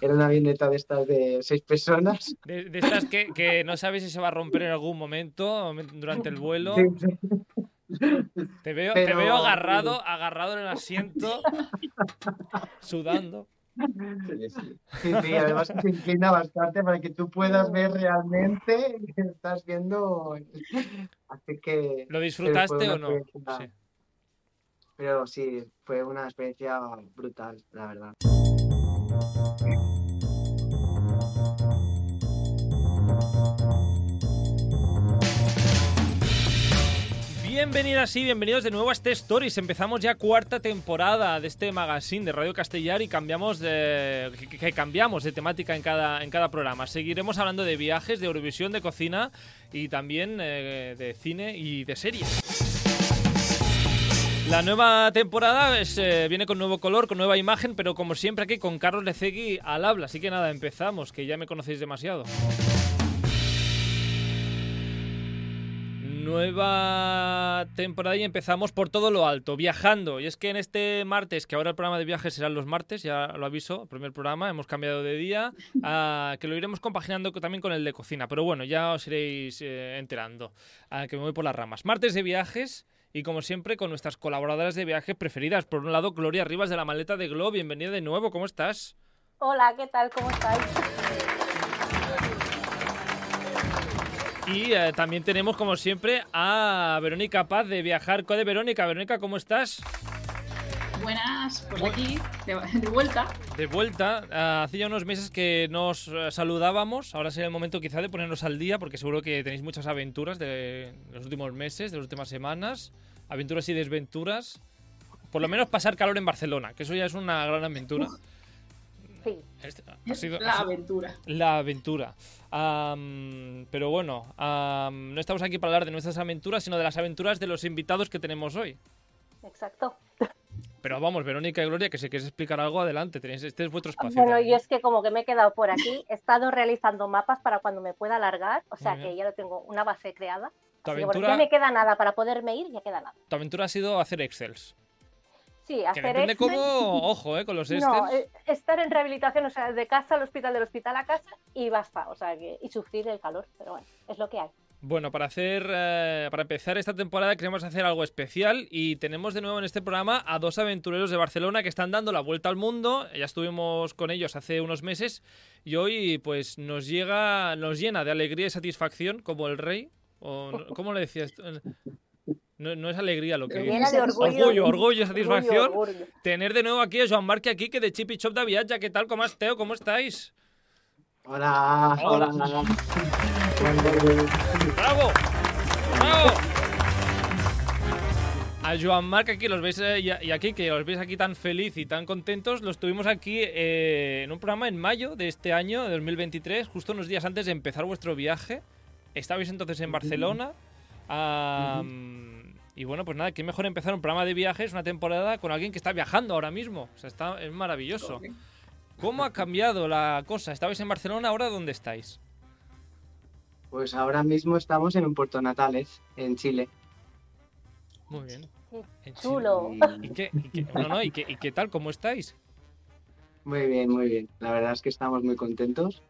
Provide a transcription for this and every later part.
Era una avioneta de estas de seis personas. De, de estas que, que no sabes si se va a romper en algún momento durante el vuelo. Sí, sí. Te veo, te veo agarrado, agarrado en el asiento, sudando. Sí, sí. Sí, sí, además se inclina bastante para que tú puedas ver realmente que estás viendo. Así que. ¿Lo disfrutaste o no? Sí. Pero sí, fue una experiencia brutal, la verdad. Bienvenidas y bienvenidos de nuevo a este Stories. Empezamos ya cuarta temporada de este magazine de Radio Castellar y cambiamos de que, cambiamos de temática en cada en cada programa. Seguiremos hablando de viajes, de Eurovisión, de cocina y también eh, de cine y de series. La nueva temporada es, eh, viene con nuevo color, con nueva imagen, pero como siempre aquí con Carlos Lecegui al habla. Así que nada, empezamos, que ya me conocéis demasiado. Nueva temporada y empezamos por todo lo alto, viajando. Y es que en este martes, que ahora el programa de viajes serán los martes, ya lo aviso, el primer programa, hemos cambiado de día, que lo iremos compaginando co- también con el de cocina. Pero bueno, ya os iréis eh, enterando, que me voy por las ramas. Martes de viajes. Y como siempre, con nuestras colaboradoras de viajes preferidas. Por un lado, Gloria Rivas de la maleta de Glo. Bienvenida de nuevo, ¿cómo estás? Hola, ¿qué tal? ¿Cómo estáis? Y eh, también tenemos, como siempre, a Verónica Paz de Viajar Code. Verónica, Verónica, ¿cómo estás? Buenas, pues aquí, de, de vuelta. De vuelta, ah, hace ya unos meses que nos saludábamos, ahora sería el momento quizá de ponernos al día, porque seguro que tenéis muchas aventuras de los últimos meses, de las últimas semanas, aventuras y desventuras. Por lo menos pasar calor en Barcelona, que eso ya es una gran aventura. Sí. Este- ha sido- la ha sido- aventura. la aventura. Pero bueno, no estamos aquí para hablar de nuestras aventuras, sino de las aventuras de los invitados que tenemos hoy. Exacto. Pero vamos, Verónica y Gloria, que si queréis explicar algo, adelante, tenéis, este es vuestro espacio. Bueno, también. yo es que como que me he quedado por aquí, he estado realizando mapas para cuando me pueda alargar, o sea que ya lo tengo una base creada. Tu Así que, bueno, aventura, ya me queda nada para poderme ir, ya queda nada. tu aventura ha sido hacer Excels. Sí, Que hacer depende Excel- cómo, ojo, eh, con los Excels. No, eh, estar en rehabilitación, o sea, de casa al hospital, del hospital a casa y basta, o sea, que, y sufrir el calor, pero bueno, es lo que hay. Bueno, para hacer, eh, para empezar esta temporada queremos hacer algo especial y tenemos de nuevo en este programa a dos aventureros de Barcelona que están dando la vuelta al mundo. Ya estuvimos con ellos hace unos meses y hoy pues nos llega, nos llena de alegría y satisfacción como el rey. O, no- ¿Cómo le decías? No, no es alegría lo que Llena de orgullo. Orgullo, orgullo y satisfacción. Orgullo, orgullo. Tener de nuevo aquí a Joan Marc aquí que de Chip y Chop de Viatge. ¿Qué tal? ¿Cómo estás, ¿Cómo estáis? Hola, Hola. hola. ¡Bravo! ¡Bravo! A Joan Marc aquí los veis eh, y aquí que los veis aquí tan feliz y tan contentos, los tuvimos aquí eh, en un programa en mayo de este año, de 2023, justo unos días antes de empezar vuestro viaje. Estabais entonces en Barcelona. Y bueno, pues nada, qué mejor empezar un programa de viajes, una temporada con alguien que está viajando ahora mismo. O sea, está, es maravilloso. ¿Cómo ha cambiado la cosa? Estabais en Barcelona, ahora ¿dónde estáis? Pues ahora mismo estamos en un Puerto Natales, en Chile. Muy bien. Qué. Chulo. ¿Y qué, y qué- no, no, ¿y qué, y qué tal? ¿Cómo estáis? Muy bien, muy bien. La verdad es que estamos muy contentos.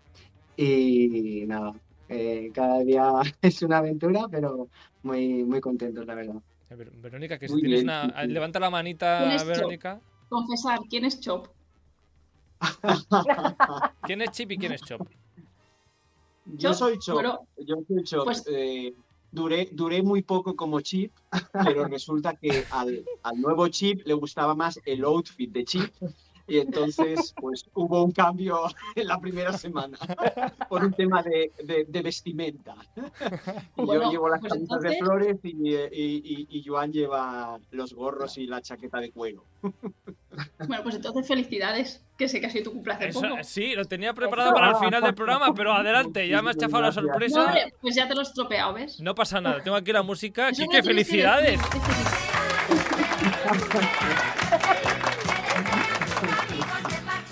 Y nada, eh, cada día es una aventura, pero muy, muy contentos, la verdad. Ver, Verónica, que si tienes bien, una... Levanta la manita, ¿Quién es Chop? Verónica. Confesar, ¿quién es Chop? ¿Quién es Chip y quién es Chop? Yo soy Chop. bueno, yo soy Chop. pues- Eh, duré, duré muy poco como Chip, pero resulta que al, al nuevo Chip le gustaba más el outfit de Chip. Y entonces, pues hubo un cambio en la primera semana por un tema de, de- de vestimenta. Y Bueno, yo llevo las pues camisas de flores y, eh, y, y- y Joan lleva los gorros y la chaqueta de cuero. Bueno, pues entonces felicidades, que sé que ha sido tu cumpleaños hace Eso, poco. sí, lo tenía preparado para el final del programa, pero adelante, ya me has chafado la No, sorpresa. pues ya te lo he estropeado, ¿ves? No pasa nada, tengo aquí la música. Eso Quique, que felicidades.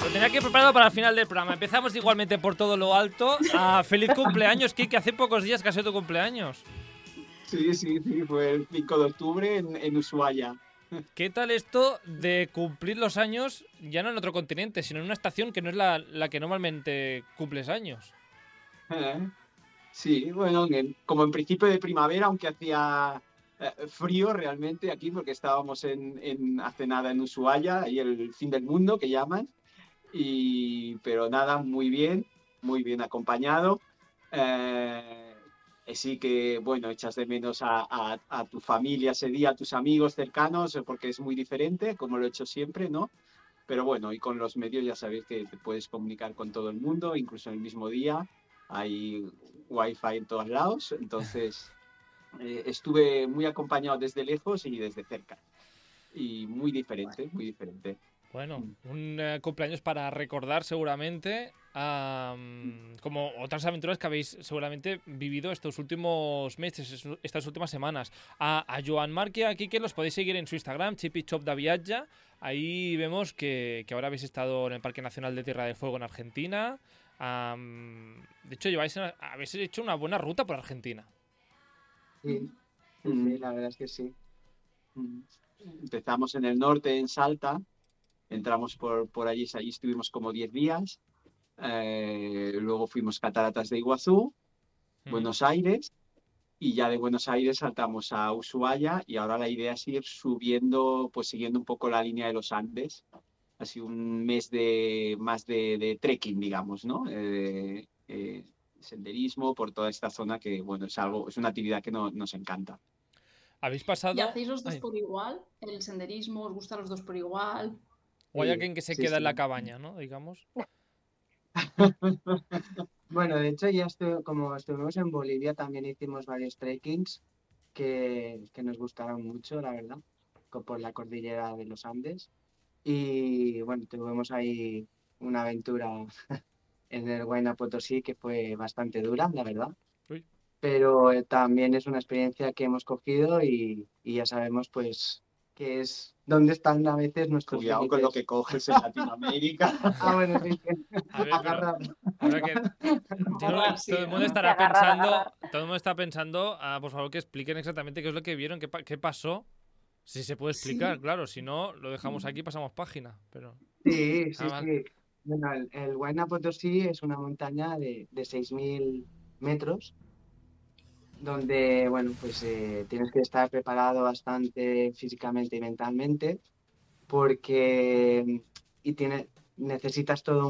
Lo tenía aquí preparado para el final del programa. Empezamos igualmente por todo lo alto. Ah, feliz cumpleaños, Kike. Hace pocos días que ha sido tu cumpleaños. Sí, sí, sí, fue el 5 de octubre en, en Ushuaia. ¿Qué tal esto de cumplir los años ya no en otro continente, sino en una estación que no es la, la que normalmente cumples años? Eh, Sí, bueno, en- como en principio de primavera, aunque hacía eh, frío realmente aquí, porque estábamos en, en hace nada en Ushuaia, y el fin del mundo que llaman, y, pero nada, muy bien, muy bien acompañado. Eh, eh, sí que, bueno, echas de menos a, a- a tu familia ese día, a tus amigos cercanos, eh, porque es muy diferente, como lo he hecho siempre, ¿no? Pero bueno, y con los medios ya sabéis que te puedes comunicar con todo el mundo, incluso en el mismo día. Hay wifi en todos lados, entonces eh, estuve muy acompañado desde lejos y desde cerca. Y muy diferente, muy diferente. Bueno, Mm. un eh, cumpleaños para recordar seguramente, como otras aventuras que habéis seguramente vivido estos últimos meses, es- estas últimas semanas. A, a Joan Marc y a Kike los podéis seguir en su Instagram, Chipichop da Viatja. Ahí vemos que, que ahora habéis estado en el Parque Nacional de Tierra del Fuego en Argentina. De hecho, lleváis, a- habéis hecho una buena ruta por Argentina. Sí, sí, Mm. la verdad es que sí. Mm. Empezamos en el norte, en Salta, entramos por, por allí, allí estuvimos como 10 días, eh, luego fuimos Cataratas de Iguazú, Mm. Buenos Aires, y ya de Buenos Aires saltamos a Ushuaia, y ahora la idea es ir subiendo, pues siguiendo un poco la línea de los Andes, así un mes de más de, de trekking, digamos, ¿no? Eh, eh, senderismo por toda esta zona que, bueno, es algo, es una actividad que no- nos encanta. ¿Habéis pasado? ¿Y hacéis los dos Ay, por igual? ¿El senderismo os gusta los dos por igual? o hay alguien que se sí, queda en la cabaña, ¿no? Digamos. Bueno, de hecho, ya estu- como estuvimos en Bolivia, también hicimos varios trekkings que, que nos gustaron mucho, la verdad, por la cordillera de los Andes. Y bueno, tuvimos ahí una aventura en el Huayna Potosí que fue bastante dura, la verdad. Uy. Pero eh, también es una experiencia que hemos cogido y, y ya sabemos, pues, que es dónde están a veces nuestros Cuidado con lo que coges en Latinoamérica. Ah, bueno, sí, Agarrar. Que- todo el mundo estará pensando, todo el mundo está pensando, ah, por favor que expliquen exactamente qué es lo que vieron, qué, qué pasó. Si se puede explicar, Sí. claro, si no, lo dejamos aquí y pasamos página. Pero Sí, sí, Ah, sí. Bueno, el, el Huayna Potosí es una montaña de, de 6.000 metros, donde, bueno, pues eh, tienes que estar preparado bastante físicamente y mentalmente, porque y tiene, necesitas toda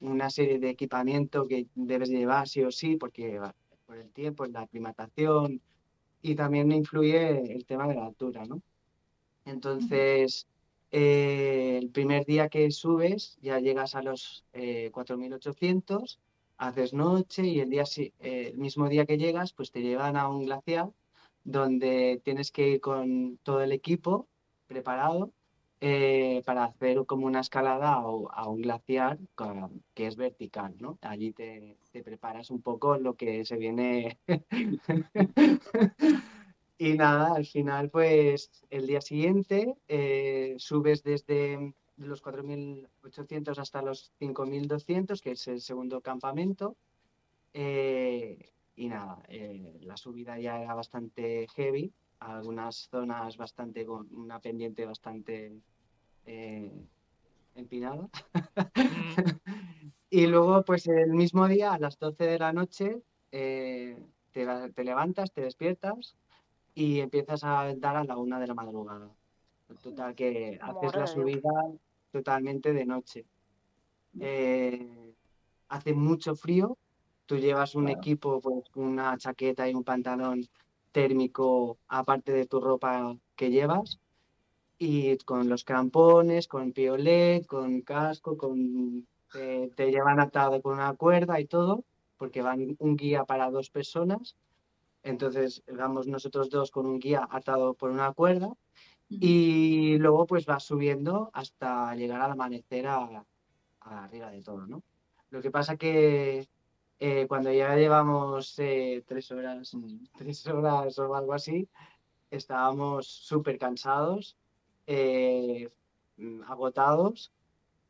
una serie de equipamiento que debes llevar sí o sí, porque por el tiempo, la aclimatación, y también influye el tema de la altura, ¿no? Entonces, eh, el primer día que subes ya llegas a los eh, 4.800, haces noche y el día, eh, el mismo día que llegas, pues te llevan a un glaciar donde tienes que ir con todo el equipo preparado eh, para hacer como una escalada a, a un glaciar que es vertical, ¿no? Allí te, te preparas un poco lo que se viene. Y nada, al final, pues el día siguiente eh, subes desde los 4.800 hasta los 5.200, que es el segundo campamento. eh, y nada, eh, la subida ya era bastante heavy, algunas zonas bastante con una pendiente bastante eh, empinada. mm, Y luego, pues el mismo día, a las 12 de la noche, eh, te, te levantas, te despiertas y empiezas a dar a la una de la madrugada. Total, que haces la de subida totalmente de noche. Eh, hace mucho frío, tú llevas un Claro. equipo, pues una chaqueta y un pantalón térmico aparte de tu ropa que llevas y con los crampones, con piolet, con casco, con te, te llevan atado con una cuerda y todo, porque van un guía para dos personas. Entonces vamos nosotros dos con un guía atado por una cuerda y luego pues vas subiendo hasta llegar al amanecer a, a arriba de todo, ¿no? Lo que pasa que eh, cuando ya llevamos eh, tres horas, tres horas o algo así, estábamos súper cansados, eh, mm, agotados,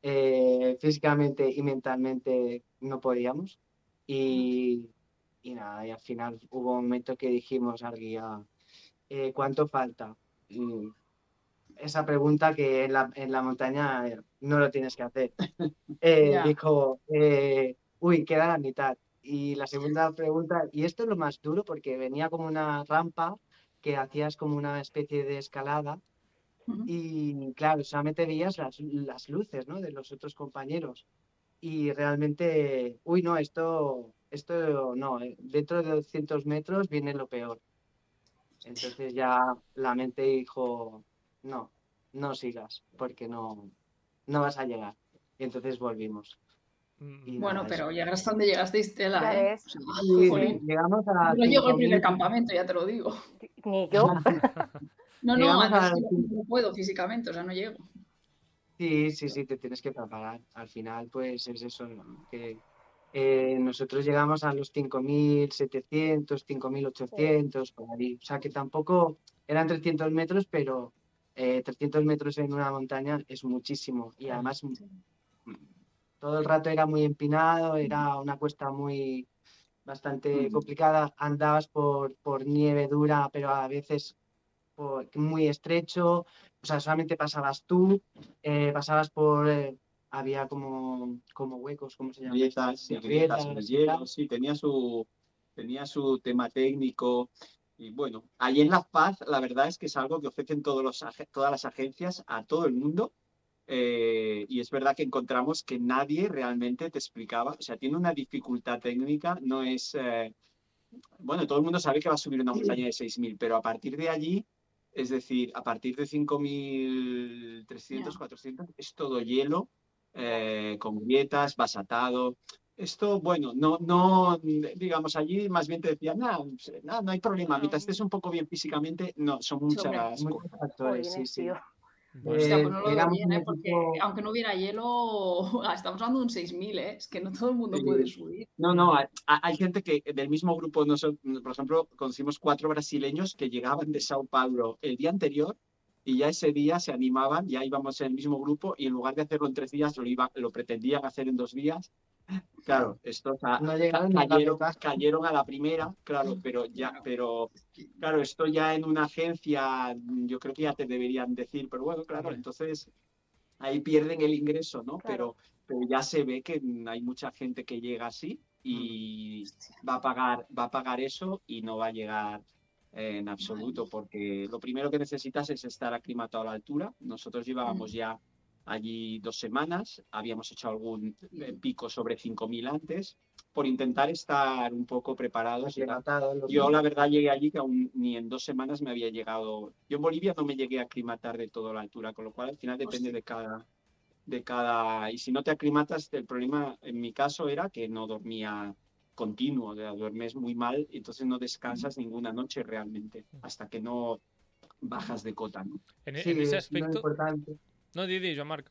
eh, físicamente y mentalmente no podíamos. Y, y nada, y al final hubo un momento que dijimos al guía, eh, ¿cuánto falta? Esa pregunta que en la, en la montaña no lo tienes que hacer. Eh. Dijo, eh, uy, queda la mitad. Y la segunda pregunta, y esto es lo más duro porque venía como una rampa que hacías como una especie de escalada y claro, solamente veías las, las luces, ¿no? de los otros compañeros. Y realmente, uy, no, esto, esto no, eh, dentro de 200 metros viene lo peor. Entonces ya la mente dijo, no, no sigas, porque no, no vas a llegar. Y entonces volvimos. Mm, Y Bueno, nada, pero llegaste donde llegaste, Tela, ¿eh? ves. O sea, Sí, jolín. llegamos a No llego al primer 5.000. campamento, ya te lo digo. Ni yo. No, no, yo no puedo físicamente, o sea, no llego. Sí, sí, sí, te tienes que preparar. Al final, pues es eso, ¿no? que eh, nosotros llegamos a los 5.700, 5.800, por ahí. O sea, que tampoco eran 300 metros, pero eh, 300 metros en una montaña es muchísimo. Y además, mm, todo el rato era muy empinado, era una cuesta muy bastante complicada. Andabas por, por nieve dura, pero a veces por- muy estrecho. O sea, solamente pasabas tú, eh, pasabas por... eh, había como, como huecos, ¿cómo se llama? grietas, Sí, sí, sí, tenía su, tenía su tema técnico. Y bueno, ahí en La Paz, la verdad es que es algo que ofrecen todos los, ag- todas las agencias a todo el mundo. eh, y es verdad que encontramos que nadie realmente te explicaba, o sea, tiene una dificultad técnica, no es, eh, bueno, todo el mundo sabe que va a subir una montaña de 6.000, pero a partir de allí, es decir, a partir de 5.300, Ya. 400, es todo hielo, eh, con grietas, vas atado. Esto, bueno, no, no, digamos, allí más bien te decían, no, no, no hay problema, mientras estés un poco bien físicamente, no, son muchas Muchos cosas. factores, sí, sí. tío. bueno, Hostia, Eh, pues no lo veo bien, ¿eh? Porque aunque no hubiera hielo, estamos hablando de un 6.000, ¿eh? Es que no todo el mundo Sí. puede subir. No, no, hay, hay gente que del mismo grupo, nosotros, por ejemplo, conocimos cuatro brasileños que llegaban de Sao Paulo el día anterior y ya ese día se animaban, ya íbamos en el mismo grupo y en lugar de hacerlo en tres días, lo, iba, lo pretendían hacer en dos días. Claro, estos a- No llegaron cayeron, a la primera, claro, pero ya, pero claro, esto ya en una agencia, yo creo que ya te deberían decir, pero bueno, claro, entonces ahí pierden el ingreso, ¿no? Claro. Pero, pero ya se ve que hay mucha gente que llega así y Hostia. va a pagar, va a pagar eso y no va a llegar en absoluto, porque lo primero que necesitas es estar aclimatado a la altura. Nosotros llevábamos ya allí dos semanas, habíamos hecho algún eh, pico sobre 5.000 antes, por intentar estar un poco preparados. Yo la verdad llegué allí que aún ni en dos semanas me había llegado. Yo en Bolivia no me llegué a aclimatar de toda la altura, con lo cual al final depende Hostia. de cada, de cada. Y si no te aclimatas, el problema en mi caso era que no dormía continuo, o sea, duermes muy mal, y entonces no descansas ninguna noche realmente, hasta que no bajas de cota, ¿no? en, Sí, en ese es importante. No, Didi, Joan Marc.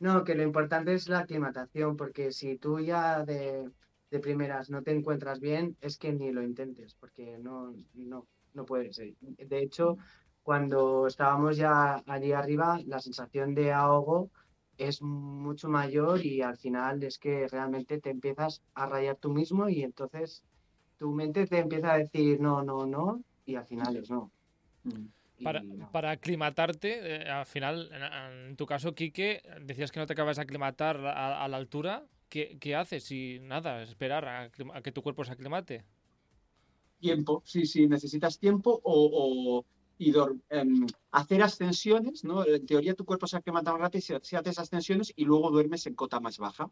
No, que lo importante es la aclimatación, porque si tú ya de, de primeras no te encuentras bien, es que ni lo intentes, porque no, no, no puedes. eh. De hecho, cuando estábamos ya allí arriba, la sensación de ahogo es mucho mayor y al final es que realmente te empiezas a rayar tú mismo y entonces tu mente te empieza a decir no, no, no, y al final es no. Y Para, para aclimatarte, eh, al final, en, en tu caso, Quique, decías que no te acabas de aclimatar a, a la altura. ¿Qué, qué haces? Nada, esperar a, que tu cuerpo se aclimate. Tiempo, sí, sí, necesitas tiempo o, o- y em, hacer ascensiones, ¿no? En teoría tu cuerpo se aclimata más rápido si, si haces ascensiones y luego duermes en cota más baja.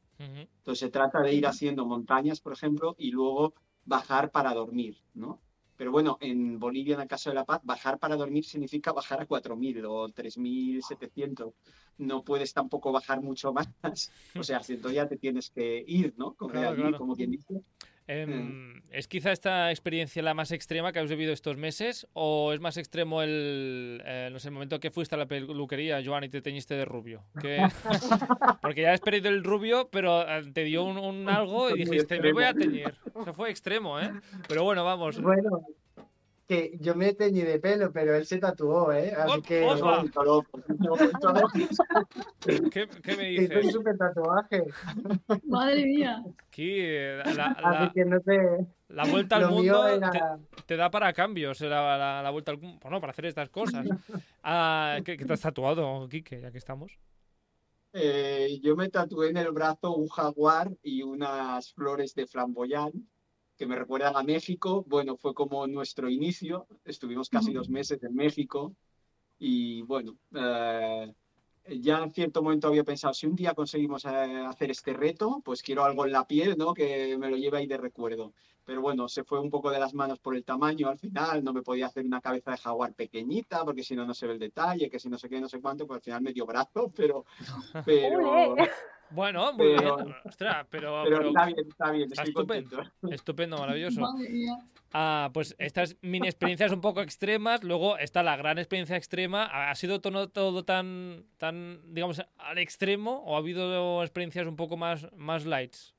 Entonces se trata de ir haciendo montañas, por ejemplo, y luego bajar para dormir, ¿no? Pero bueno, en Bolivia, en el caso de La Paz, bajar para dormir significa bajar a 4.000 o 3.700. No puedes tampoco bajar mucho más. O sea, entonces ya te tienes que ir, ¿no? Como, de Claro, allí, claro. como quien dice. Em, ¿Es quizá esta experiencia la más extrema que habéis vivido estos meses? ¿O es más extremo el, eh, no sé, el momento que fuiste a la peluquería, Joan, y te teñiste de rubio? Que- Porque ya has perdido el rubio, pero eh, te dio un, un algo y dijiste, me voy a teñir. Eso fue extremo, ¿eh? Pero bueno, vamos. Bueno, que yo me teñí de pelo, pero él se tatuó, ¿eh? Así Op- que. ¿Qué, qué me se hizo un dices? súper tatuaje. Madre mía. Aquí, eh, la, la- Así que no te, La vuelta al mundo era- te, te da para cambios, eh, la, la- la vuelta al mundo, bueno, para hacer estas cosas. Ah, ¿qué, qué te has tatuado, Quique, ya que estamos? Eh, yo me tatué en el brazo un jaguar y unas flores de flamboyán que me recuerdan a México. Bueno, fue como nuestro inicio. Estuvimos casi dos meses en México y bueno, eh, ya en cierto momento había pensado, si un día conseguimos eh, hacer este reto, pues quiero algo en la piel, ¿no? Que me lo lleve ahí de recuerdo. Pero bueno, se fue un poco de las manos por el tamaño al final, no me podía hacer una cabeza de jaguar pequeñita porque si no, no se ve el detalle, que si no sé qué, no sé cuánto, pues al final me dio brazo, pero... pero... Bueno, muy Pero- bien. Ostras, pero, Pero pero está bien, está bien, estoy estupendo. contento. estupendo, maravilloso. Madre mía. Ah, pues estas mini experiencias un poco extremas, luego está la gran experiencia extrema. ¿Ha sido todo, todo tan, tan, digamos, al extremo o ha habido experiencias un poco más, más lights?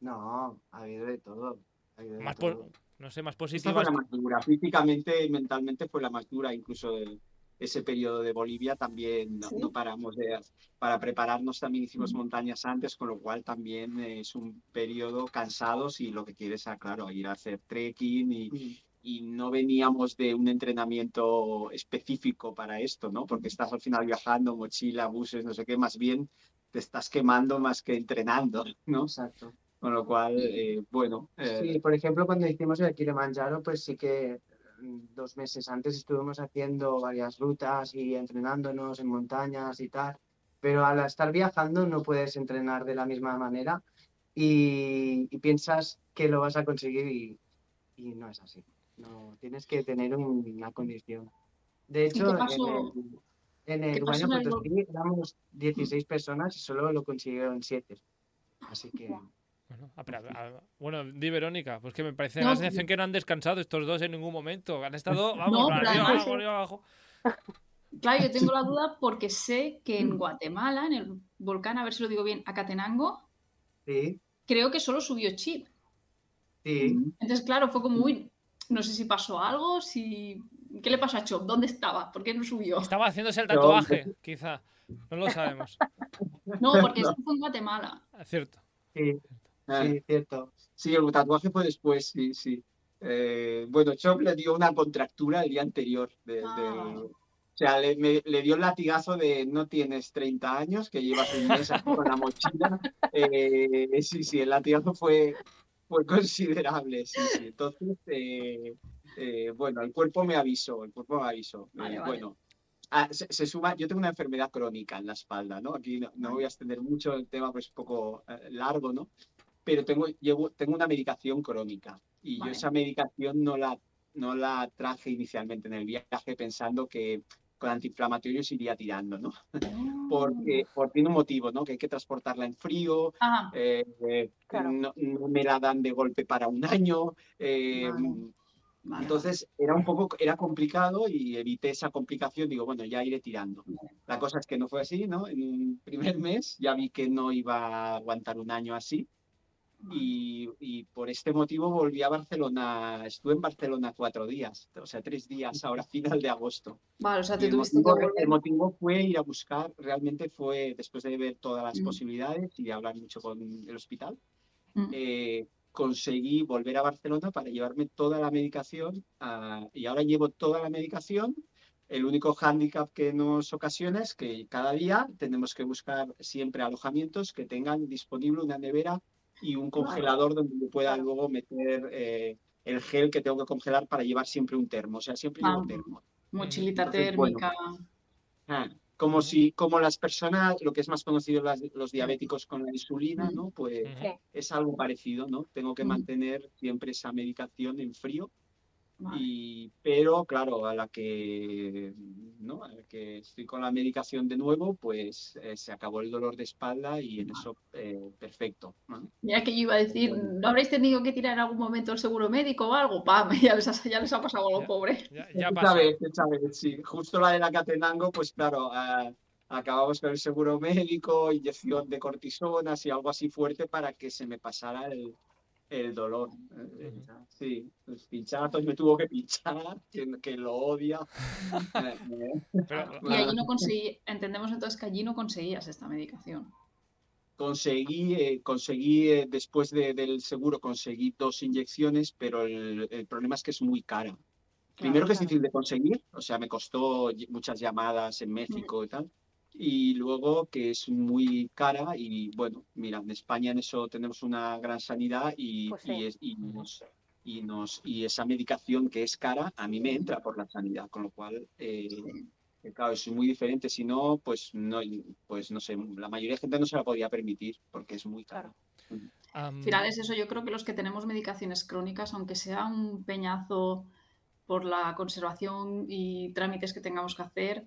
No, ha habido de todo. ha habido de Más, todo. no sé, más fue positivas. la más dura, físicamente y mentalmente fue la más dura, incluso de ese periodo de Bolivia también no, Sí. no paramos de, para prepararnos también hicimos montañas antes, con lo cual también es un periodo cansados y lo que quieres, ah, claro, ir a hacer trekking y, y no veníamos de un entrenamiento específico para esto, ¿no? Porque estás al final viajando, mochila, buses, no sé qué, más bien te estás quemando más que entrenando, ¿no? Exacto. Con lo cual, eh, bueno, eh, Sí, por ejemplo, cuando hicimos el Kilimanjaro, pues sí que dos meses antes estuvimos haciendo varias rutas y entrenándonos en montañas y tal, pero al estar viajando no puedes entrenar de la misma manera y, y piensas que lo vas a conseguir y, y no es así. No, tienes que tener un- una condición. De hecho, en el, en ¿Qué el el Potosí éramos 16 personas y solo lo consiguieron 7. Así que... Bueno, ah, ah, bueno, di Verónica, pues que me parece No, la sí. sensación que no han descansado estos dos en ningún momento. Han estado, vamos, No, para arriba, además- abajo, arriba, abajo. Claro, yo tengo la duda porque sé que en Guatemala, en el volcán, a ver si lo digo bien, Acatenango, Sí, creo que solo subió Chip. sí. Entonces, claro, fue como, uy, no sé si pasó algo, si... ¿Qué le pasó a Chop? ¿Dónde estaba? ¿Por qué no subió? Estaba haciéndose el No, tatuaje, quizá. No lo sabemos. No, porque eso fue en Guatemala. Es cierto. Sí, eh, sí, cierto. Sí, el tatuaje fue después, sí, sí. Eh, bueno, Chop le dio una contractura el día anterior. de- de- Ah. o sea, le, me- le dio el latigazo de no tienes 30 años, que llevas un mes con la mochila. Eh, sí, sí, el latigazo fue, fue considerable, sí, sí. Entonces, eh, eh, bueno, el cuerpo me avisó, el cuerpo me avisó. Vale, vale. Bueno, ah, se, se suma, yo tengo una enfermedad crónica en la espalda, ¿no? Aquí no, no voy a extender mucho el tema, pues es un poco eh, largo, ¿no? Pero tengo, llevo, tengo una medicación crónica y Vale. yo esa medicación no la, no la traje inicialmente en el viaje pensando que con antiinflamatorios iría tirando, ¿no? Porque, por tiene un motivo, ¿no? Que hay que transportarla en frío, Ah, eh, eh, Claro. no, no me la dan de golpe para un año, eh, Vale. vale, entonces era un poco, era complicado y evité esa complicación, digo, bueno, ya iré tirando. La cosa es que no fue así, ¿no? En un primer mes ya vi que no iba a aguantar un año así. Y, y por este motivo volví a Barcelona, estuve en Barcelona cuatro días, o sea, tres días ahora final de agosto. Vale, o sea, te el, tuviste que motivo, volver. el motivo fue ir a buscar, realmente fue después de ver todas las Mm. posibilidades y de hablar mucho con el hospital, Mm. eh, conseguí volver a Barcelona para llevarme toda la medicación y ahora llevo toda la medicación. El único hándicap que nos ocasiona es que cada día tenemos que buscar siempre alojamientos que tengan disponible una nevera y un congelador donde yo pueda luego meter eh, el gel que tengo que congelar para llevar siempre un termo. O sea, siempre llevo Ah. termo. Mochilita Entonces, bueno. térmica. Ah, como si, como las personas, lo que es más conocido las- los diabéticos con la insulina. ¿no? Pues. Sí. es algo parecido, ¿no? Tengo que mantener siempre esa medicación en frío. Y, pero claro, a la que, ¿no? A la que estoy con la medicación de nuevo, pues eh, se acabó el dolor de espalda y en eso eh, perfecto. ¿no? Mira que yo iba a decir, ¿no habréis tenido que tirar en algún momento el seguro médico o algo? ¡Pam! Ya les ha, ya les ha pasado algo, Ya. pobre. Ya, ya Esta pasó. vez, esta vez, sí. Justo la de la Catenango, pues claro, acabamos con el seguro médico, inyección de cortisonas y algo así fuerte para que se me pasara el, el dolor. Eh, Ujú. Sí, los pinchazos me tuvo que pinchar, que, que lo odia. Eh, eh, Y allí no conseguí, entendemos entonces que allí no conseguías esta medicación. conseguí, eh, conseguí eh, después de- del seguro, conseguí dos inyecciones, pero el, el problema es que es muy cara. Primero que es difícil de conseguir, o sea, me costó muchas llamadas en México y tal. Y luego que es muy cara y bueno, mira, en España en eso tenemos una gran sanidad y, Pues sí. y, es- y nos, y, nos, y esa medicación que es cara a mí me entra por la sanidad, con lo cual, eh, eh, claro, es muy diferente. Si no, pues no, pues no sé, la mayoría de gente no se la podía permitir porque es muy cara. Am, Al final es eso, yo creo que los que tenemos medicaciones crónicas, aunque sea un peñazo por la conservación y trámites que tengamos que hacer,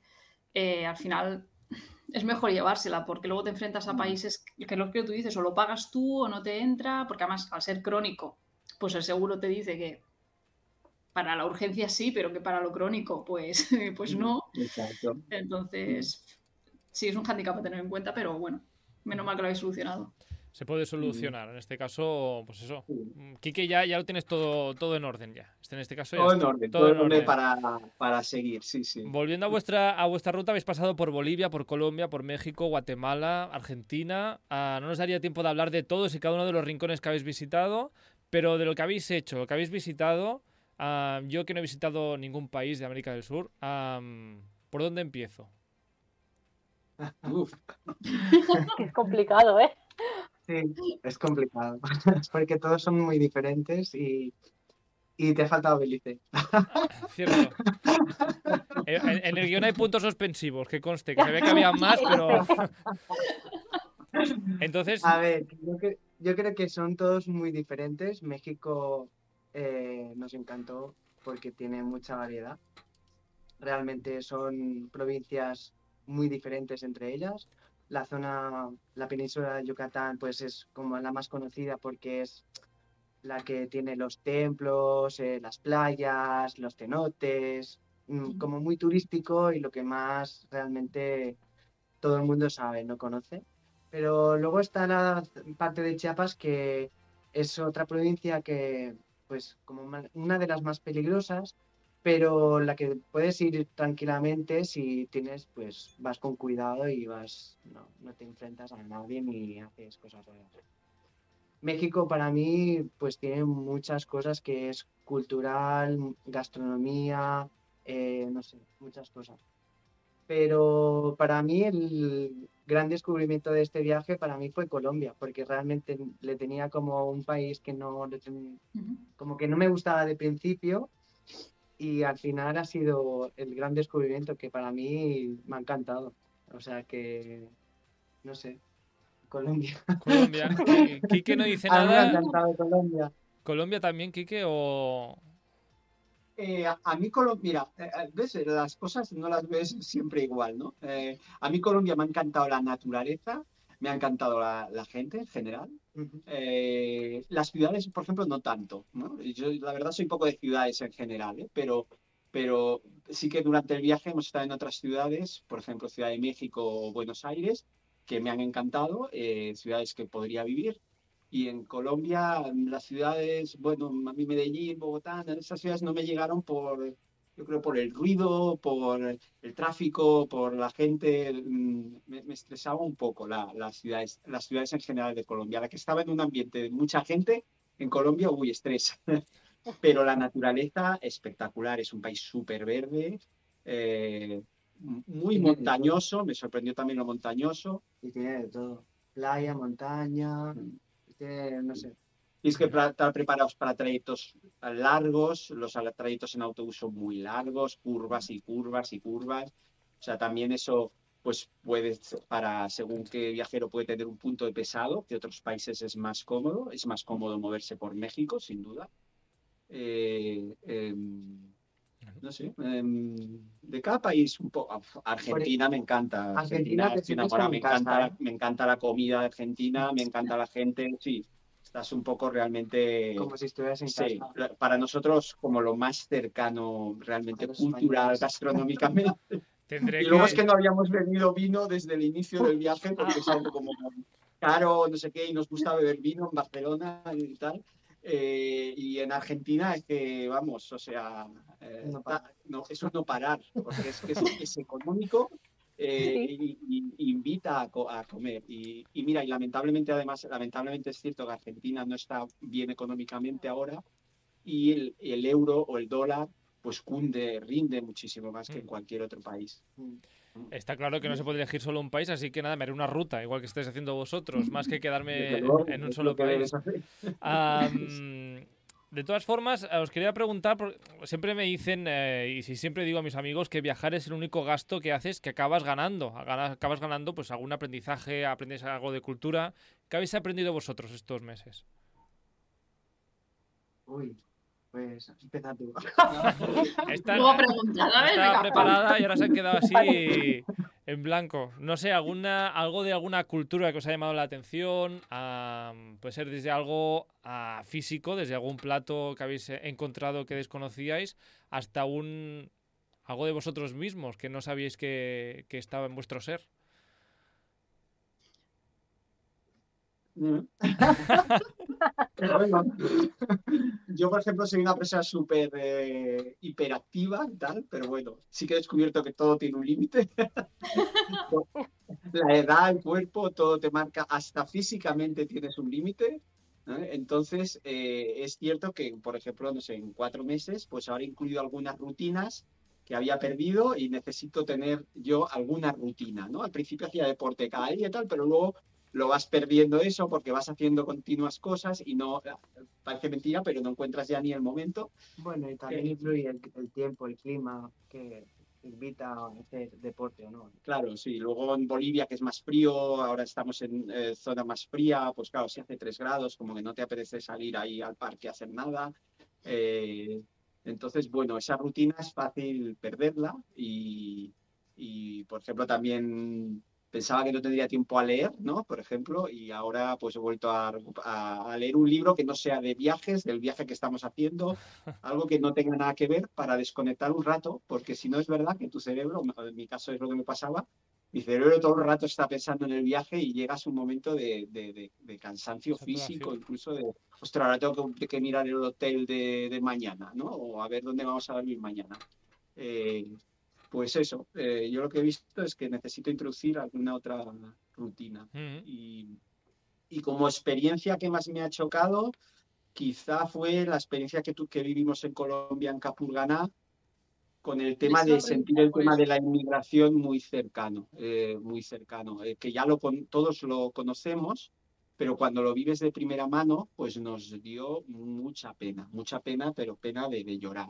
eh, al final es mejor llevársela, porque luego te enfrentas a Mm. países que lo que tú dices, o lo pagas tú o no te entra, porque además al ser crónico, pues el seguro te dice que para la urgencia sí, pero que para lo crónico, pues, pues no. Exacto. Entonces, sí, es un hándicap a tener en cuenta, pero bueno, menos mal que lo habéis solucionado. Se puede solucionar. En este caso, pues eso. Mm, Quique, ya, ya lo tienes todo, todo en orden ya. Este, en este caso ya Todo en está, orden, todo todo en en orden para, para seguir, sí, sí. Volviendo a vuestra, a vuestra ruta, habéis pasado por Bolivia, por Colombia, por México, Guatemala, Argentina. Ah, no nos daría tiempo de hablar de todos y cada uno de los rincones que habéis visitado, pero de lo que habéis hecho, lo que habéis visitado, ah, yo que no he visitado ningún país de América del Sur, am, ¿por dónde empiezo? Uf, es complicado, ¿eh? Sí, es complicado, porque todos son muy diferentes y, y te ha faltado Belice. Cierto. En, en el guion hay puntos suspensivos, que conste, que se ve que había más, pero... Entonces, A ver, yo, cre- yo creo que son todos muy diferentes. México eh, nos encantó porque tiene mucha variedad. Realmente son provincias muy diferentes entre ellas. La zona, la península de Yucatán, pues es como la más conocida porque es la que tiene los templos, eh, las playas, los cenotes, mm, como muy turístico y lo que más realmente todo el mundo sabe, no conoce. Pero luego está la parte de Chiapas que es otra provincia que, pues, como una de las más peligrosas, pero la que puedes ir tranquilamente si tienes, pues, vas con cuidado y vas, no, no te enfrentas a nadie ni haces cosas raras. México para mí, pues, tiene muchas cosas que es cultural, gastronomía, eh, no sé, muchas cosas. Pero para mí el gran descubrimiento de este viaje para mí fue Colombia, porque realmente le tenía como un país que no como que no me gustaba de principio y al final ha sido el gran descubrimiento que para mí me ha encantado. O sea que no sé, Colombia. Colombia. Qui- Quique no dice A mí me ha nada. encantado Colombia. ¿Colombia también, Quique? O... Eh, a, a mí Colombia, mira, eh, eh, ves, Eh, las cosas no las ves siempre igual, ¿no? Eh, a mí Colombia me ha encantado la naturaleza, me ha encantado la, la gente en general. Eh, las ciudades, por ejemplo, no tanto, ¿no? Yo, la verdad, soy poco de ciudades en general, ¿eh? Pero, pero sí que durante el viaje hemos estado en otras ciudades, por ejemplo, Ciudad de México o Buenos Aires, que me han encantado, eh, ciudades que podría vivir. Y en Colombia, las ciudades, bueno, a mí Medellín, Bogotá, esas ciudades no me llegaron por, yo creo, por el ruido, por el tráfico, por la gente. mm, Me, me estresaba un poco la- las ciudades, las ciudades en general de Colombia. La que estaba en un ambiente de mucha gente, en Colombia, uy, estrés. Pero la naturaleza espectacular, es un país súper verde, eh, muy montañoso, me sorprendió también lo montañoso. Y tiene de todo. Playa, montaña, Mm. tiene, no sé. Tienes que estar preparados para trayectos largos, los trayectos en autobús son muy largos, curvas y curvas y curvas. O sea, también eso, pues puede, para según qué viajero puede tener un punto de pesado, que otros países es más cómodo, es más cómodo moverse por México, sin duda. Eh, em, no sé, em, de cada país un poco. Argentina me encanta. Argentina enamorado, como me casa, encanta, ¿eh? me encanta la comida de Argentina, me encanta la gente, sí. Estás un poco realmente. Como si estuvieras en Sí, casa. la- para nosotros como lo más cercano realmente cultural, españoles. gastronómicamente. Tendré Y luego que... es que no habíamos bebido vino desde el inicio del viaje porque es algo como caro, no sé qué, y nos gusta beber vino en Barcelona y tal. Eh, y en Argentina es que, vamos, o sea, eh, No eso es no parar, porque es que es, es económico, eh, y, y invita a, co- a comer. Y, y mira, y lamentablemente, además, lamentablemente es cierto que Argentina no está bien económicamente ahora y el, el euro o el dólar pues cunde, rinde muchísimo más que en Mm. cualquier otro país. Está claro que no se puede elegir solo un país, así que nada, me haré una ruta, igual que estáis haciendo vosotros, más que quedarme en un solo país. Am, de todas formas, eh, os quería preguntar, porque siempre me dicen, eh, y si siempre digo a mis amigos, que viajar es el único gasto que haces que acabas ganando. Gana- Acabas ganando pues algún aprendizaje, aprendes algo de cultura. ¿Qué habéis aprendido vosotros estos meses? Uy, pues empieza tú. Estaba preparada y ahora se han quedado así en blanco. No sé, alguna, algo de alguna cultura que os ha llamado la atención. am, puede ser desde algo ah, físico, desde algún plato que habéis eh, encontrado que desconocíais, hasta un algo de vosotros mismos que no sabíais que estaba en vuestro ser. Pero bueno, Yo, por ejemplo, soy una persona súper eh, hiperactiva y tal, pero bueno, sí que he descubierto que todo tiene un límite. La edad, el cuerpo, todo te marca, hasta físicamente tienes un límite. ¿no? Entonces, eh, es cierto que, por ejemplo, no sé, en cuatro meses, pues ahora he incluido algunas rutinas que había perdido y necesito tener yo alguna rutina, ¿no? Al principio hacía deporte cada día y tal, pero luego lo vas perdiendo eso porque vas haciendo continuas cosas y no, parece mentira, pero no encuentras ya ni el momento. Bueno, y también Eh, influye el, el tiempo, el clima, que invita a hacer deporte o no. Claro, sí. Luego en Bolivia, que es más frío, ahora estamos en eh, zona más fría, pues claro, si hace 3 grados, como que no te apetece salir ahí al parque a hacer nada. Eh, entonces, bueno, esa rutina es fácil perderla y, y, por ejemplo, también pensaba que no tendría tiempo a leer, ¿no? Por ejemplo, y ahora pues he vuelto a, a- a leer un libro que no sea de viajes, del viaje que estamos haciendo, algo que no tenga nada que ver para desconectar un rato, porque si no es verdad que tu cerebro, en mi caso es lo que me pasaba, mi cerebro todo el rato está pensando en el viaje y llegas a un momento de, de- de- de cansancio físico, incluso de, ostras, ahora tengo que, que mirar el hotel de, de mañana, ¿no? O a ver dónde vamos a dormir mañana. Eh, pues eso, eh, yo lo que he visto es que necesito introducir alguna otra rutina. Mm. Y, y como experiencia que más me ha chocado, quizá fue la experiencia que, tú, que vivimos en Colombia, en Capurganá, con el tema de sentir el tema eso. de la inmigración muy cercano, eh, muy cercano, eh, que ya lo con, todos lo conocemos, pero cuando lo vives de primera mano, pues nos dio mucha pena, mucha pena, pero pena de, de llorar,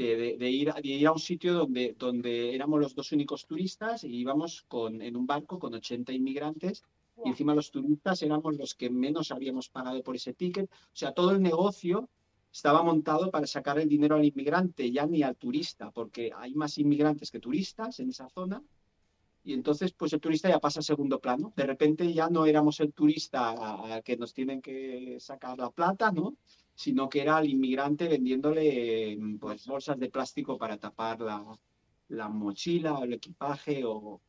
de, de- de ir, a- de ir a un sitio donde, donde éramos los dos únicos turistas y íbamos con, en un barco con 80 inmigrantes y encima los turistas éramos los que menos habíamos pagado por ese ticket. O sea, todo el negocio estaba montado para sacar el dinero al inmigrante, ya ni al turista, porque hay más inmigrantes que turistas en esa zona. Y entonces, pues el turista ya pasa a segundo plano. De repente ya no éramos el turista al que nos tienen que sacar la plata, ¿no? Sino que era el inmigrante vendiéndole mm, pues, bolsas de plástico para tapar la, la mochila o el equipaje. O...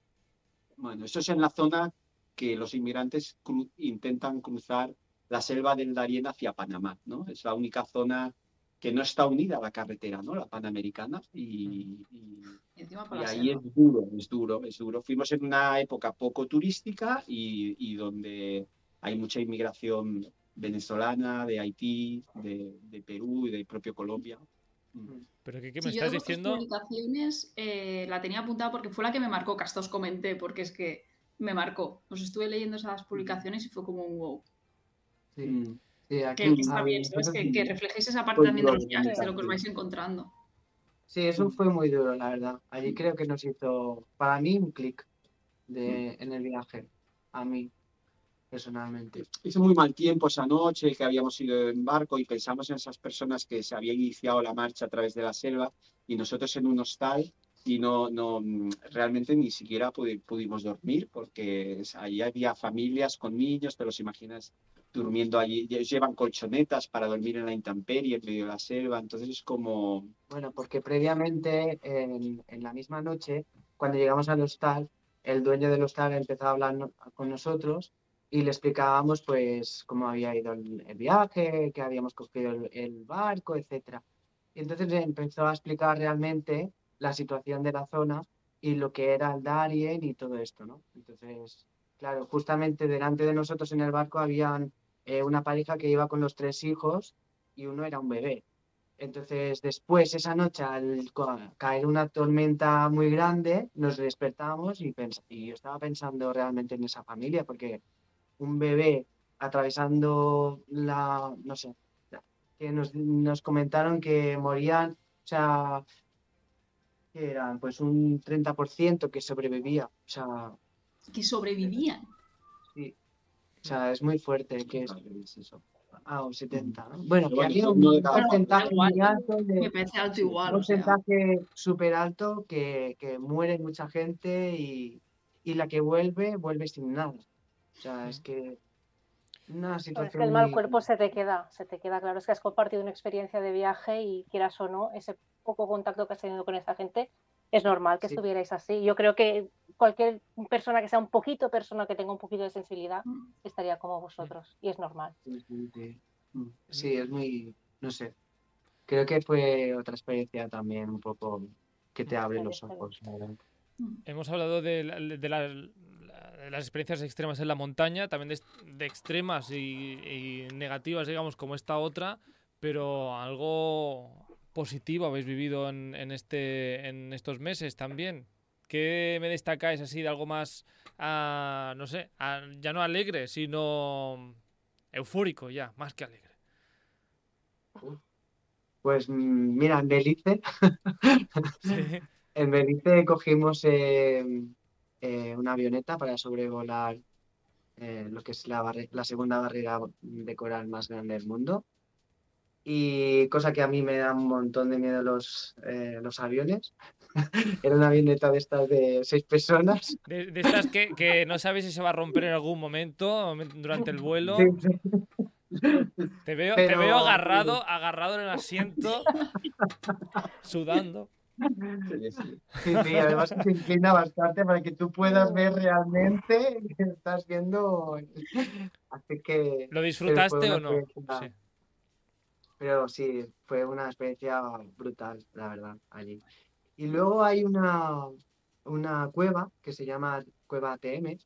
Bueno, eso es en la zona que los inmigrantes cru- intentan cruzar la selva del Darién hacia Panamá, ¿no? Es la única zona que no está unida a la carretera, ¿no? La panamericana. Y, y- Y y la ahí selva. es duro, es duro, es duro. Fuimos en una época poco turística y, y donde hay mucha inmigración venezolana, de Haití, de, de Perú y del propio Colombia. Mm. Pero ¿qué, qué Sí, me yo de estás diciendo? publicaciones eh, la tenía apuntada porque fue la que me marcó, que hasta os comenté, porque es que me marcó. Os estuve leyendo esas publicaciones y fue como un wow. Sí, Mm. sí, aquí Que está a bien, ¿sabes? Que, que reflejéis esa parte también de los viajes, de lo que os vais encontrando. Sí, eso fue muy duro, la verdad. Allí creo que nos hizo, para mí, un clic de, en el viaje. A mí, personalmente. Hizo muy mal tiempo esa noche, que habíamos ido en barco y pensamos en esas personas que se había iniciado la marcha a través de la selva y nosotros en un hostal y no, no realmente ni siquiera pudi- pudimos dormir porque ahí había familias con niños, te los imaginas durmiendo allí. Llevan colchonetas para dormir en la intemperie, en medio de la selva, entonces es como... Bueno, porque previamente, en, en la misma noche, cuando llegamos al hostal, el dueño del hostal empezó a hablar con nosotros y le explicábamos pues cómo había ido el, el viaje, que habíamos cogido el, el barco, etcétera. Y entonces empezó a explicar realmente la situación de la zona y lo que era el Darien y todo esto, ¿no? Entonces, claro, justamente delante de nosotros en el barco habían eh, una pareja que iba con los tres hijos y uno era un bebé. Entonces, después, esa noche, al ca- caer una tormenta muy grande, nos despertamos y, y yo estaba pensando realmente en esa familia, porque un bebé atravesando la, no sé, que nos, nos comentaron que morían, o sea, que eran pues un 30% que sobrevivía, o sea, Que sobrevivían. sí, o sea, es muy fuerte que es, Es eso. ah, un 70, ¿no? Bueno, que había no- un porcentaje igual. muy alto de, Me parece alto igual. un o sea. porcentaje súper alto que, que muere mucha gente y, y la que vuelve, vuelve sin nada. O sea, es que una Pero es situación que el mal muy- cuerpo se te queda, se te queda claro. Es que has compartido una experiencia de viaje y quieras o no, ese poco contacto que has tenido con esa gente, es normal que Sí. estuvierais así. Yo creo que cualquier persona que sea un poquito persona que tenga un poquito de sensibilidad Mm. estaría como vosotros y es normal. Sí. Mm, Sí, es muy, no sé. Creo que fue otra experiencia también un poco que te abre los ojos. Hemos hablado de, la- de la- las experiencias extremas en la montaña, también de, de extremas y, y negativas, digamos, como esta otra, pero algo positivo habéis vivido en, en este, en estos meses también. ¿Qué me destacáis así de algo más, ah, no sé, ah, ya no alegre, sino eufórico ya, más que alegre? Pues mira, en Belice, Sí. en Belice cogimos eh, eh, una avioneta para sobrevolar eh, lo que es la, segunda barrera de coral más grande del mundo. Y cosa que a mí me da un montón de miedo los, eh, los aviones. Era una avioneta de estas de seis personas. De, de estas que, que no sabes si se va a romper en algún momento durante el vuelo. Sí, sí. Te veo, te veo agarrado, agarrado en el asiento, sudando. Sí, sí. Sí, sí, además se inclina bastante para que tú puedas ver realmente que estás viendo. Así que. ¿Lo disfrutaste o no? Sí. Pero sí, fue una experiencia brutal, la verdad, allí. Y luego hay una, una cueva que se llama Cueva ATM,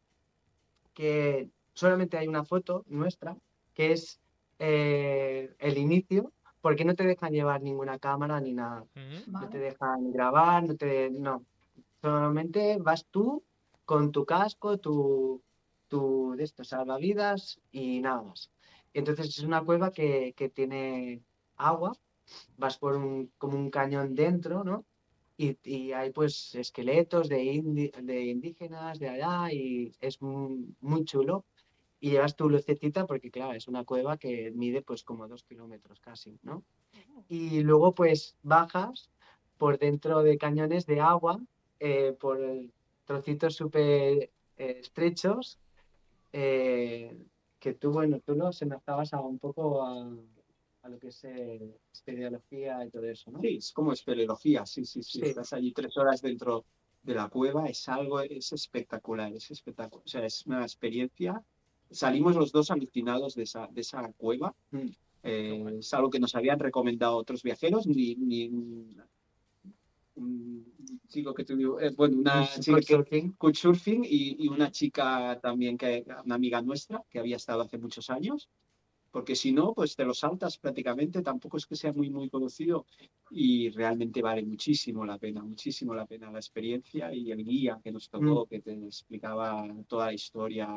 que solamente hay una foto nuestra, que es eh, el inicio, porque no te dejan llevar ninguna cámara ni nada. No te dejan grabar, no te... No. Solamente vas tú con tu casco, tu, tu de estos salvavidas y nada más. Entonces es una cueva que, que tiene agua, vas por un, como un cañón dentro, ¿no? Y, y hay pues esqueletos de, indi- de indígenas de allá y es muy, muy chulo. Y llevas tu lucecita porque claro, es una cueva que mide pues como dos kilómetros casi, ¿no? Y luego pues bajas por dentro de cañones de agua, eh, por trocitos súper eh, estrechos, eh, que tú, bueno, tú lo asemejabas a un poco a, a lo que es eh, espeleología y todo eso, ¿no? Sí, es como espeleología, sí, sí, sí. Sí. Estás allí tres horas dentro de la cueva, es algo, es espectacular, es espectacular. O sea, es una experiencia. Salimos los dos alucinados de esa, de esa cueva. Mm. Eh, bueno. es algo que nos habían recomendado otros viajeros, ni, ni un, chico que tuvo, eh, bueno, una Un chica que, couchsurfing y, y una chica también, que una amiga nuestra, que había estado hace muchos años, porque si no, pues te lo saltas prácticamente, tampoco es que sea muy, muy conocido y realmente vale muchísimo la pena, muchísimo la pena la experiencia y el guía que nos tocó, que te explicaba toda la historia.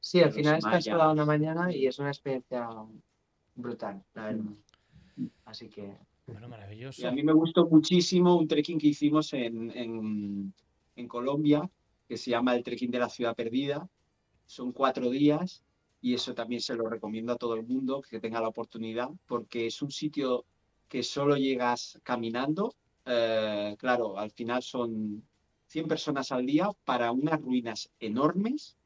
Sí, al final estás toda una mañana y es una experiencia brutal, la verdad. Mm. Así que Bueno, Y maravilloso. a mí me gustó muchísimo un trekking que hicimos en, en, en Colombia, que se llama el trekking de la ciudad perdida. Son cuatro días y eso también se lo recomiendo a todo el mundo que tenga la oportunidad, porque es un sitio que solo llegas caminando. Eh, claro, al final son 100 personas al día para unas ruinas enormes.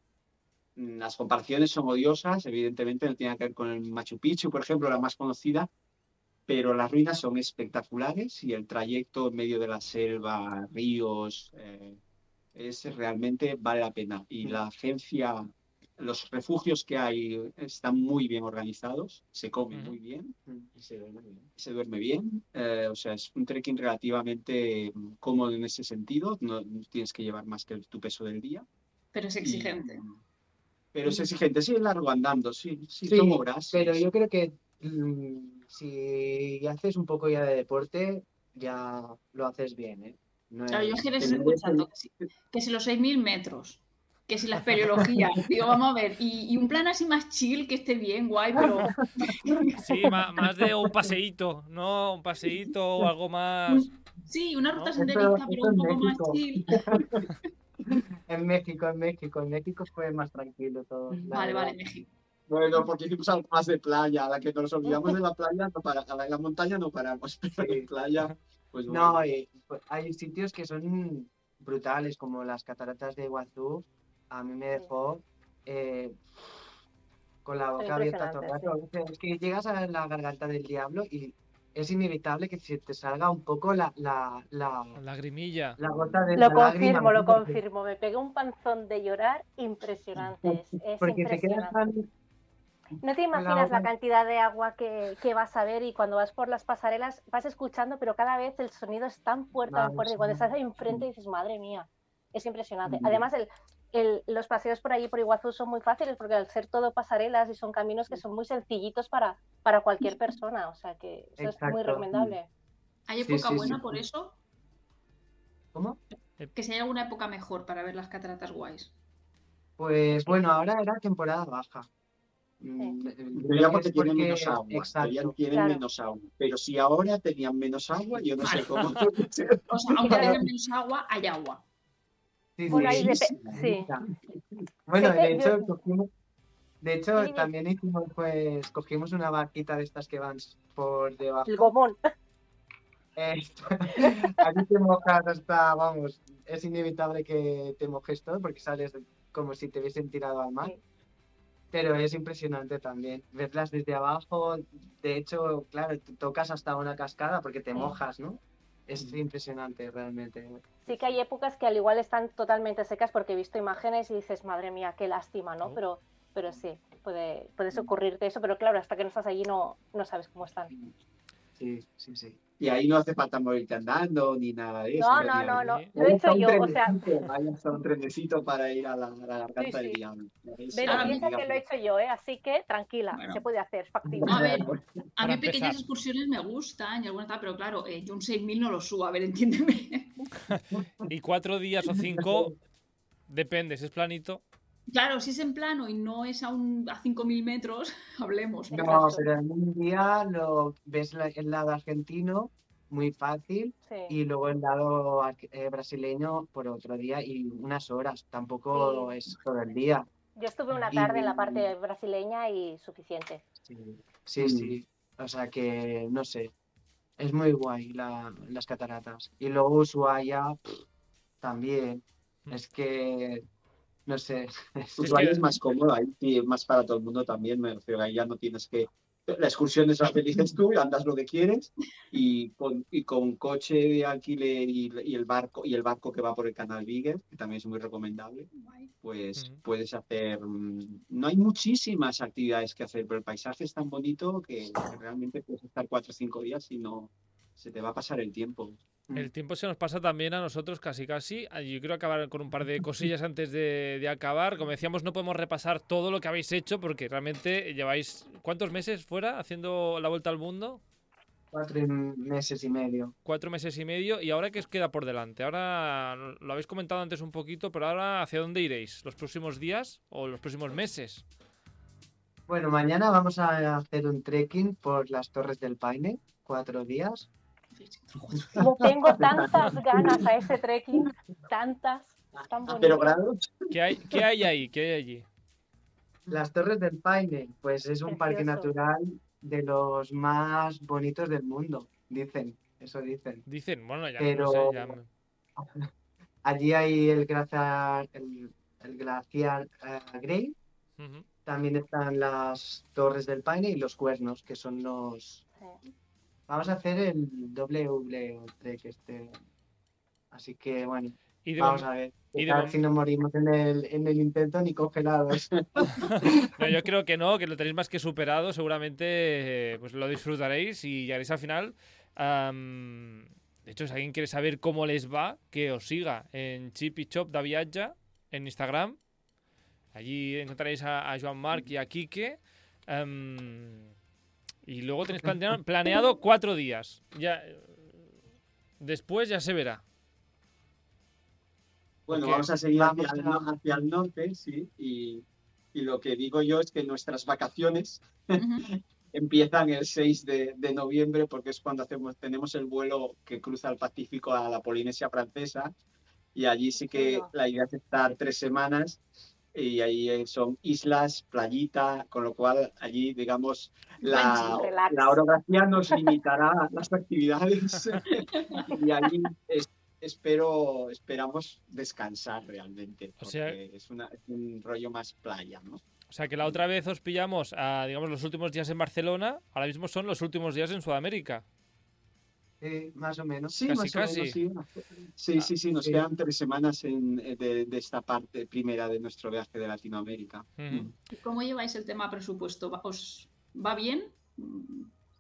Mm, Las comparaciones son odiosas, evidentemente no tienen que ver con el Machu Picchu, por ejemplo, la más conocida, pero las ruinas son espectaculares y el trayecto en medio de la selva, ríos, eh, es realmente vale la pena. Y la agencia los refugios que hay están muy bien organizados, se come muy bien, Y se duerme bien. se duerme bien, eh, o sea, es un trekking relativamente cómodo en ese sentido, no, no tienes que llevar más que tu peso del día. Pero es y- exigente. pero es exigente, sí, es largo andando, sí, sí, Sí, horas. Pero sí, yo creo que mm, si haces un poco ya de deporte, ya lo haces bien, ¿eh? No Claro, yo es- les estoy escuchando que si, que si los 6.000 metros, que si la espeleología, digo, vamos a ver, y, y un plan así más chill que esté bien, guay, pero Sí, más de un paseíto, ¿no? Un paseíto o algo más. sí, una ruta No, senderista, pero un poco más chill. En México, en México, en México fue más tranquilo todo. Vale, vale, México. Bueno, porque hicimos algo más de playa, a la que nos olvidamos de la playa, no para, a la, en la montaña no paramos, pero en playa, pues bueno. No, y, pues, hay sitios que son brutales, como las cataratas de Iguazú. A mí me dejó eh, con la boca abierta todo el rato. Es que llegas a la garganta del diablo y es inevitable que se te salga un poco la, la, la, Lagrimilla. la gota de Lo la lágrima, confirmo, lo confirmo. Me pegué un panzón de llorar impresionante. Es, es Porque te quedas impresionante. tan... No te la imaginas la cantidad de agua que, que vas a ver y cuando vas por las pasarelas vas escuchando, pero cada vez el sonido es tan fuerte, tan fuerte. Y cuando estás ahí enfrente dices, madre mía, es impresionante. Además, el, el- los paseos por allí, por Iguazú, son muy fáciles porque al ser todo pasarelas y son caminos que son muy sencillitos para, para cualquier persona. O sea que eso es muy recomendable. ¿Hay Sí, época sí, buena sí. por eso? ¿Cómo? Que si hay alguna época mejor para ver las cataratas guays. Pues bueno, ahora era temporada baja. Mm, eh, Pero ya porque es tienen porque- menos agua, Exacto. tienen claro. menos agua. Pero si ahora tenían menos agua, yo no sé cómo. O sea, aunque tengan menos agua, hay agua. Sí, Bueno, sí. Bueno, de hecho, cogimos, de hecho, también hicimos, pues, cogimos una vaquita de estas que van por debajo. El gomón. Aquí te mojas hasta, vamos, es inevitable que te mojes todo porque sales como si te hubiesen tirado al mar. Pero es impresionante también verlas desde abajo. De hecho, claro, te tocas hasta una cascada porque te mojas, ¿no? Es impresionante realmente. Sí que hay épocas que al igual están totalmente secas porque he visto imágenes y dices, madre mía, qué lástima, ¿no? Oh. Pero, pero sí, puede, puedes ocurrirte eso, pero claro, hasta que no estás allí no, no sabes cómo están. Sí, sí, sí. Y ahí no hace falta morirte andando ni nada de eso. No, no, no, no, lo he hecho yo, un o sea, hasta un trenecito para ir a la, a la garganta Sí, del sí. diablo. Pero Ahora piensa que lo he hecho yo, ¿eh? Así que tranquila, Bueno. se puede hacer, es factible. A ver, a Para mí pequeñas excursiones me gustan y algunas tal, pero claro, eh, yo un 6.000 no lo subo, a ver, entiéndeme. Y cuatro días o cinco, depende, si es planito. Claro, si es en plano y no es a, un, a 5.000 metros, hablemos. No, Exacto. pero en un día lo ves la- el lado argentino muy fácil Sí. y luego el lado eh, brasileño por otro día y unas horas. Tampoco Sí. es todo el día. Yo estuve una y- tarde en la parte brasileña y suficiente. Sí, sí, Mm. sí. O sea que, no sé, es muy guay la- las cataratas. Y luego Ushuaia pff, también. Mm. Es que, no sé. Ushuaia que- es más cómodo, ahí sí, es más para todo el mundo también, me refiero, ahí ya no tienes que... La excursión es la que eliges tú, andas lo que quieres y con, y con coche de alquiler y, y el barco y el barco que va por el canal Beagle, que también es muy recomendable, pues puedes hacer... mm, No hay muchísimas actividades que hacer, pero el paisaje es tan bonito que, que realmente puedes estar cuatro o cinco días y no se te va a pasar el tiempo. El tiempo se nos pasa también a nosotros casi casi. Yo quiero acabar con un par de cosillas antes de, de acabar. Como decíamos, no podemos repasar todo lo que habéis hecho porque realmente lleváis ¿cuántos meses fuera haciendo la vuelta al mundo? Cuatro meses y medio. Cuatro meses y medio. ¿Y ahora qué os queda por delante? Ahora lo habéis comentado antes un poquito, pero ahora ¿hacia dónde iréis? ¿Los próximos días o los próximos meses? Bueno, mañana vamos a hacer un trekking por las Torres del Paine, cuatro días. Como tengo tantas ganas a ese trekking, tantas, tan Pero bonitas. grados, ¿Qué hay, qué hay ahí? ¿Qué hay allí? Las Torres del Paine, pues es un parque natural de los más bonitos del mundo, dicen, eso dicen. Dicen, bueno, ya Pero- no sé, ya me- Allí hay el glaciar, el, el glaciar eh, Grey, también están las Torres del Paine y los Cuernos, que son los... Sí. Vamos a hacer el doble W trek este. Así que bueno, Y Vamos a ver. y de a ver si no morimos en el, en el intento ni congelados. No, yo creo que no, que lo tenéis más que superado. Seguramente eh, pues lo disfrutaréis y llegaréis al final. Am, de hecho, si alguien quiere saber cómo les va, que os siga en Chip y Chop da Viatja en Instagram. Allí encontraréis a, a Joan Marc y a Quique. Y luego tenéis planeado, planeado cuatro días. Ya, después ya se verá. Bueno, vamos a seguir hacia, el, hacia norte, sí, y, y lo que digo yo es que nuestras vacaciones empiezan el 6 de, de noviembre porque es cuando hacemos, tenemos el vuelo que cruza el Pacífico a la Polinesia Francesa y allí sí que la idea es estar tres semanas y ahí eh, son islas, playita, con lo cual allí, digamos, la, la orografía nos limitará las actividades y allí es- espero, esperamos descansar realmente, O porque sea- es, una- es un rollo más playa, ¿no? O sea que la otra vez os pillamos a, digamos, los últimos días en Barcelona. Ahora mismo son los últimos días en Sudamérica. Sí, más o menos. Sí, Casi, más o casi. menos, sí. Sí, Ah, sí, sí, nos sí. quedan tres semanas en- eh, de, de esta parte primera de nuestro viaje de Latinoamérica. Mm. ¿Y ¿Cómo lleváis el tema presupuesto? ¿Va- ¿Os va bien?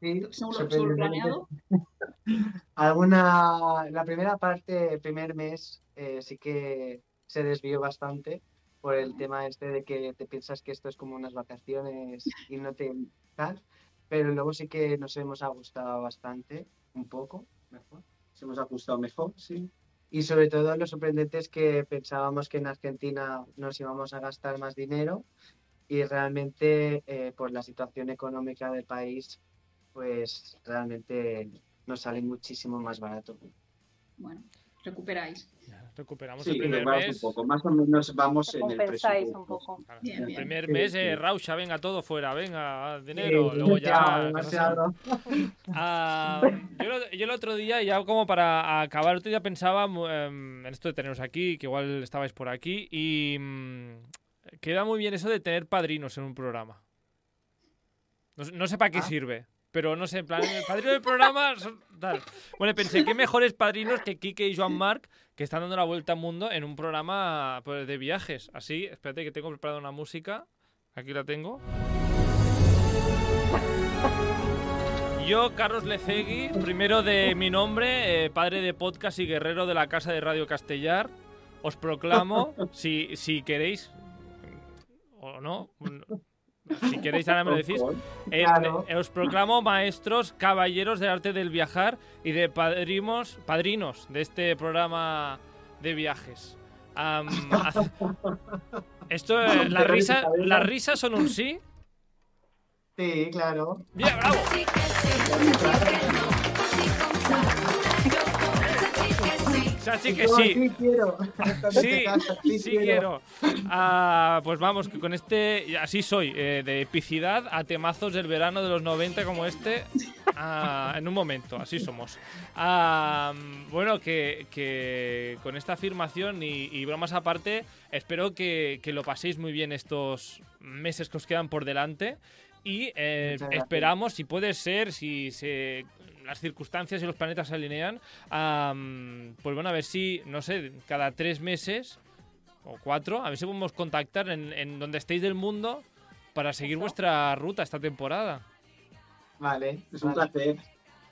Sí, ¿Según lo, planeado? Alguna, la primera parte, el primer mes, eh, sí que se desvió bastante por el tema este de que te piensas que esto es como unas vacaciones y no te tal, pero luego sí que nos hemos ajustado bastante, un poco mejor. Se hemos ajustado mejor, sí. Y sobre todo lo sorprendente es que pensábamos que en Argentina nos íbamos a gastar más dinero y realmente eh, por la situación económica del país, pues realmente nos sale muchísimo más barato. Bueno, recuperáis. Ya, Recuperamos Sí, el primer mes. un poco. Más o menos vamos en el presupuesto. un poco. Claro, Bien, el primer mes, eh, Rausha, venga, todo fuera, venga, dinero. Sí, luego ya. demasiado. Ah, yo, lo- yo el otro día, ya como para acabar, el otro día pensaba em, en esto de teneros aquí, que igual estabais por aquí, y mm, queda muy bien eso de tener padrinos en un programa. No, sé- no sé para qué Ah. sirve, pero no sé, en plan, el padrino del programa. son- tal. Bueno, pensé, qué mejores padrinos que Kike y Joan Marc, que están dando la vuelta al mundo en un programa pues, de viajes. Así, espérate que tengo preparada una música. Aquí la tengo. Yo, Carlos Lecegui, primero de mi nombre, eh, padre de podcast y guerrero de la Casa de Radio Castellar, os proclamo, si, si queréis, o no, si queréis ahora me lo decís, en- Claro. os proclamo maestros, caballeros del arte del viajar y de padrimos, padrinos de este programa de viajes. Esto, eh, las risas, las risas son un sí. Sí, claro. Bien, bravo. O sea, sí que sí. Sí quiero. Sí, sí quiero. Ah, pues vamos, que con este, así soy, eh, de epicidad a temazos del verano de los 90 como este, ah, en un momento, así somos. Ah, bueno, que, que con esta afirmación y, y bromas aparte, espero que, que lo paséis muy bien estos meses que os quedan por delante. Y eh, esperamos, si puede ser, si se, las circunstancias y los planetas se alinean, am, pues bueno, a ver si, no sé, cada tres meses o cuatro, a ver si podemos contactar en, en donde estéis del mundo para seguir Eso. vuestra ruta esta temporada. Vale. Es un vale. placer.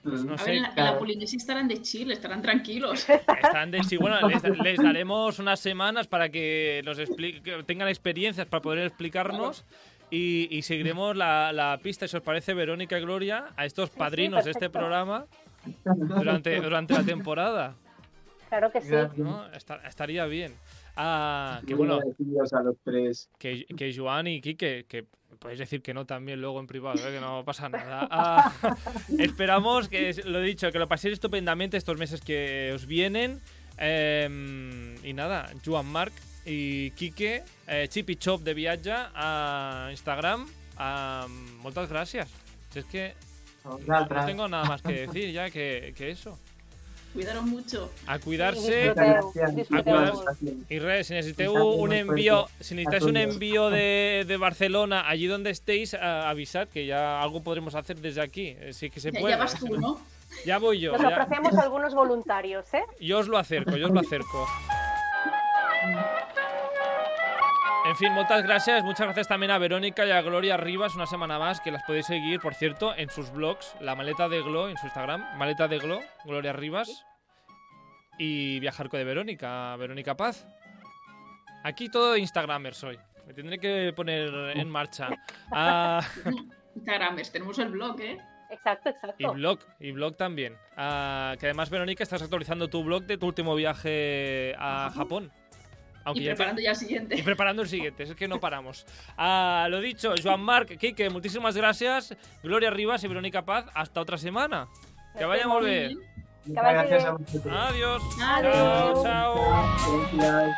Pues no A ver, sé, en la, claro. la Polinesia estarán de Chile, estarán tranquilos. están de sí, bueno, les, les daremos unas semanas para que nos expli- que tengan experiencias para poder explicarnos. Y, y seguiremos la, la pista, si os parece, Verónica y Gloria, a estos sí, padrinos de este programa durante, durante la temporada. Claro que sí. ¿no? Esta- estaría bien. Ah, que bueno, agradecidos a los tres. que, que Joan y Quique, que podéis decir que no también luego en privado, ¿eh? que no pasa nada. Ah, esperamos que, lo he dicho, que lo paséis estupendamente estos meses que os vienen. Em, y nada, Joan Marc y Quique, eh, Chip y Chop de Viatja a Instagram. Ah, muchas gracias. Si es que no tengo nada más que decir ya que, que eso. Cuidaros mucho. A cuidarse. Acuerdas- molt. Y Re, si necesitéis Exacto, un envío, si necesitáis un envío de, de Barcelona, allí donde estéis, a- avisad que ya algo podremos hacer desde aquí. eh, Sí que se Ya, puede. ya vas tú, ¿no? Ya voy yo. Nos ya- ofrecemos algunos voluntarios, ¿eh? yo os lo acerco, yo os lo acerco. En fin, muchas gracias. Muchas gracias también a Verónica y a Gloria Rivas una semana más, que las podéis seguir, por cierto, en sus blogs, La Maleta de Glo, en su Instagram, Maleta de Glo, Gloria Rivas, y Viajar con de Verónica, Verónica Paz. Aquí todo Instagramers hoy. Me tendré que poner en marcha. Ah, Instagramers, tenemos el blog, ¿eh? Exacto, y exacto. blog, y blog también. Ah, que además, Verónica, estás actualizando tu blog de tu último viaje a Japón. Aunque Y ya te- preparando ya el y siguiente. preparando el siguiente, es que no paramos. Ah, lo dicho, Joan Marc, Kike, muchísimas gracias. Gloria Rivas y Verónica Paz, hasta otra semana. Que vaya muy bien. Muchas gracias a vosotros. vosotros. Adiós. Adiós. Chao, chao. Gracias.